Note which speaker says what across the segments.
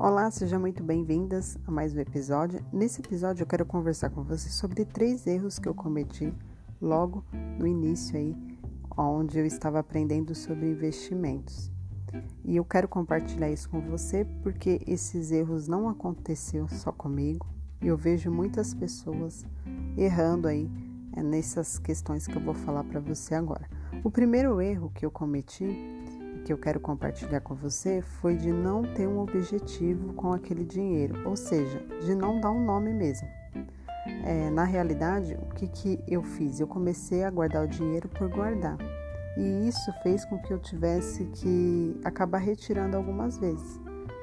Speaker 1: Olá, sejam muito bem-vindas a mais um episódio. Nesse episódio eu quero conversar com você sobre três erros que eu cometi logo no início aí, onde eu estava aprendendo sobre investimentos. E eu quero compartilhar isso com você porque esses erros não aconteceram só comigo. Eu vejo muitas pessoas errando aí é, nessas questões que eu vou falar para você agora. O primeiro erro que eu cometi que eu quero compartilhar com você foi de não ter um objetivo com aquele dinheiro, ou seja, de não dar um nome mesmo. É, na realidade, o que, que eu fiz? Eu comecei a guardar o dinheiro por guardar. E isso fez com que eu tivesse que acabar retirando algumas vezes.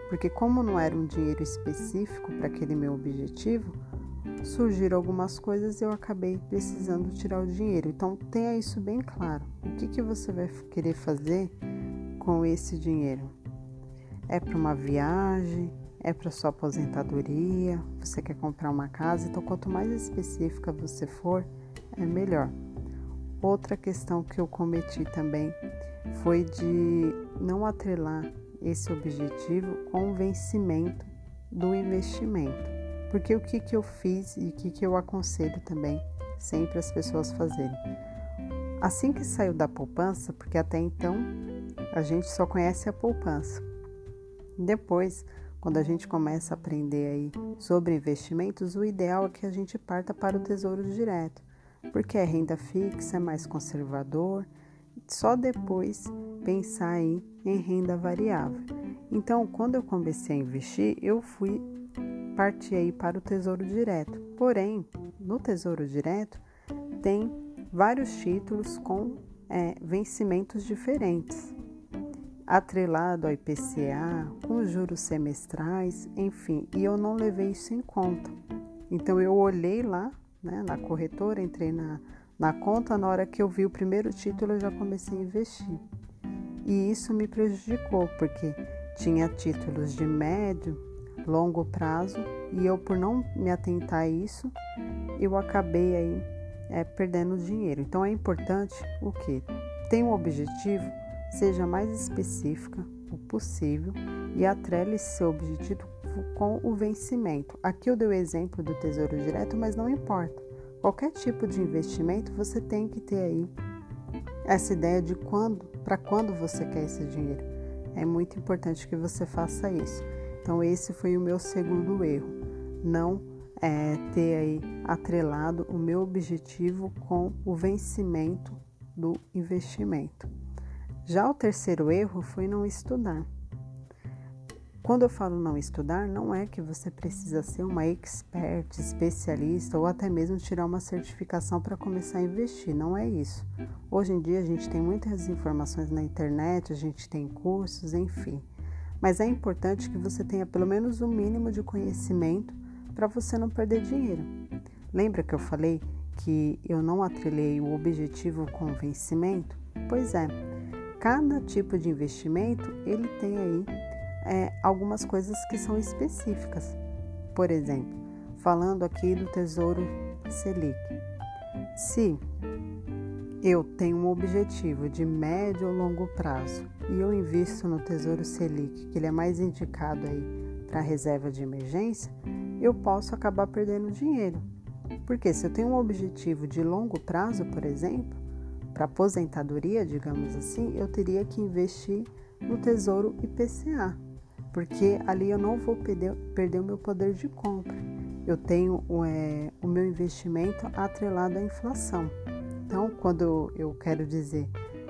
Speaker 1: Porque, como não era um dinheiro específico para aquele meu objetivo, surgiram algumas coisas e eu acabei precisando tirar o dinheiro. Então, tenha isso bem claro. O que, que você vai querer fazer com esse dinheiro? É para uma viagem? É para sua aposentadoria? Você quer comprar uma casa? Então, quanto mais específica você for, é melhor. Outra questão que eu cometi também foi de não atrelar esse objetivo com o vencimento do investimento. Porque o que, que eu fiz e o que, que eu aconselho também sempre as pessoas fazerem? Assim que saiu da poupança, porque até então a gente só conhece a poupança. Depois, quando a gente começa a aprender aí sobre investimentos, o ideal é que a gente parta para o Tesouro Direto, porque é renda fixa, é mais conservador. Só depois pensar aí em renda variável. Então, quando eu comecei a investir, eu fui partir aí para o Tesouro Direto. Porém, no Tesouro Direto tem vários títulos com é, vencimentos diferentes atrelado ao IPCA, com juros semestrais, enfim, e eu não levei isso em conta. Então eu olhei lá, né, na corretora, entrei na, na conta, na hora que eu vi o primeiro título eu já comecei a investir. E isso me prejudicou, porque tinha títulos de médio, longo prazo, e eu por não me atentar a isso, eu acabei aí é, perdendo dinheiro. Então é importante o que? Tem um objetivo, seja mais específica o possível e atrele seu objetivo com o vencimento. Aqui eu dei o exemplo do Tesouro Direto, mas não importa. Qualquer tipo de investimento você tem que ter aí essa ideia de quando, para quando você quer esse dinheiro. É muito importante que você faça isso. Então esse foi o meu segundo erro, não é, ter aí atrelado o meu objetivo com o vencimento do investimento. Já o terceiro erro foi não estudar. Quando eu falo não estudar, não é que você precisa ser uma expert, especialista ou até mesmo tirar uma certificação para começar a investir, não é isso. Hoje em dia a gente tem muitas informações na internet, a gente tem cursos, enfim. Mas é importante que você tenha pelo menos o um mínimo de conhecimento para você não perder dinheiro. Lembra que eu falei que eu não atrelei o objetivo com o vencimento? Pois é, cada tipo de investimento ele tem aí é, algumas coisas que são específicas. Por exemplo, falando aqui do Tesouro Selic. Se eu tenho um objetivo de médio ou longo prazo e eu invisto no Tesouro Selic, que ele é mais indicado aí para reserva de emergência, eu posso acabar perdendo dinheiro. Porque se eu tenho um objetivo de longo prazo, por exemplo, para aposentadoria, digamos assim, eu teria que investir no Tesouro IPCA, porque ali eu não vou perder, perder o meu poder de compra. Eu tenho é, o meu investimento atrelado à inflação. Então, quando eu quero dizer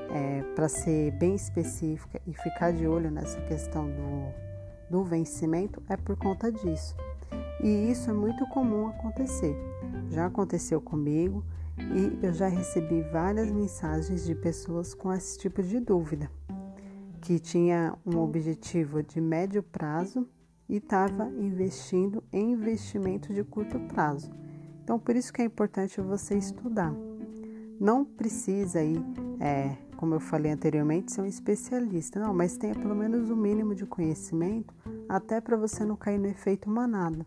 Speaker 1: é, para ser bem específica e ficar de olho nessa questão do, do vencimento, é por conta disso. E isso é muito comum acontecer. Já aconteceu comigo e eu já recebi várias mensagens de pessoas com esse tipo de dúvida, que tinha um objetivo de médio prazo e estava investindo em investimento de curto prazo. Então, por isso que é importante você estudar. Não precisa aí, é, como eu falei anteriormente, ser um especialista, não, mas tenha pelo menos o um mínimo de conhecimento até para você não cair no efeito manada.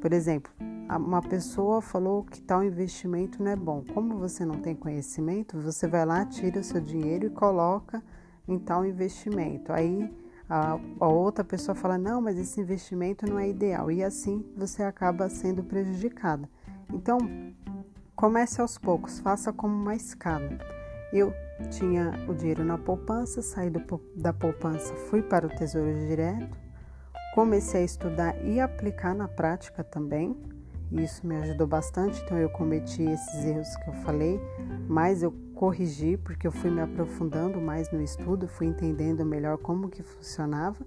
Speaker 1: Por exemplo, uma pessoa falou que tal investimento não é bom. Como você não tem conhecimento, você vai lá, tira o seu dinheiro e coloca em tal investimento. Aí A, a outra pessoa fala: não, mas esse investimento não é ideal, e assim você acaba sendo prejudicada. Então, comece aos poucos, faça como uma escala. Eu tinha o dinheiro na poupança, saí do, da poupança, fui para o Tesouro Direto, comecei a estudar e aplicar na prática também. Isso me ajudou bastante, então eu cometi esses erros que eu falei, mas eu corrigi porque eu fui me aprofundando mais no estudo, fui entendendo melhor como que funcionava.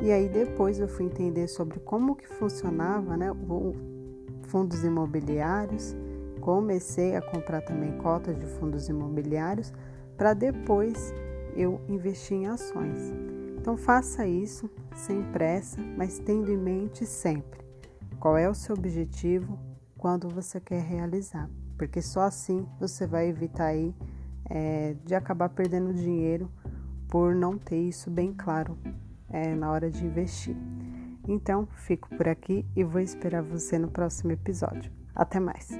Speaker 1: E aí depois eu fui entender sobre como que funcionava, né, fundos imobiliários. Comecei a comprar também cotas de fundos imobiliários para depois eu investir em ações. Então faça isso sem pressa, mas tendo em mente sempre qual é o seu objetivo quando você quer realizar, porque só assim você vai evitar aí é, de acabar perdendo dinheiro por não ter isso bem claro é, na hora de investir. Então, fico por aqui e vou esperar você no próximo episódio. Até mais!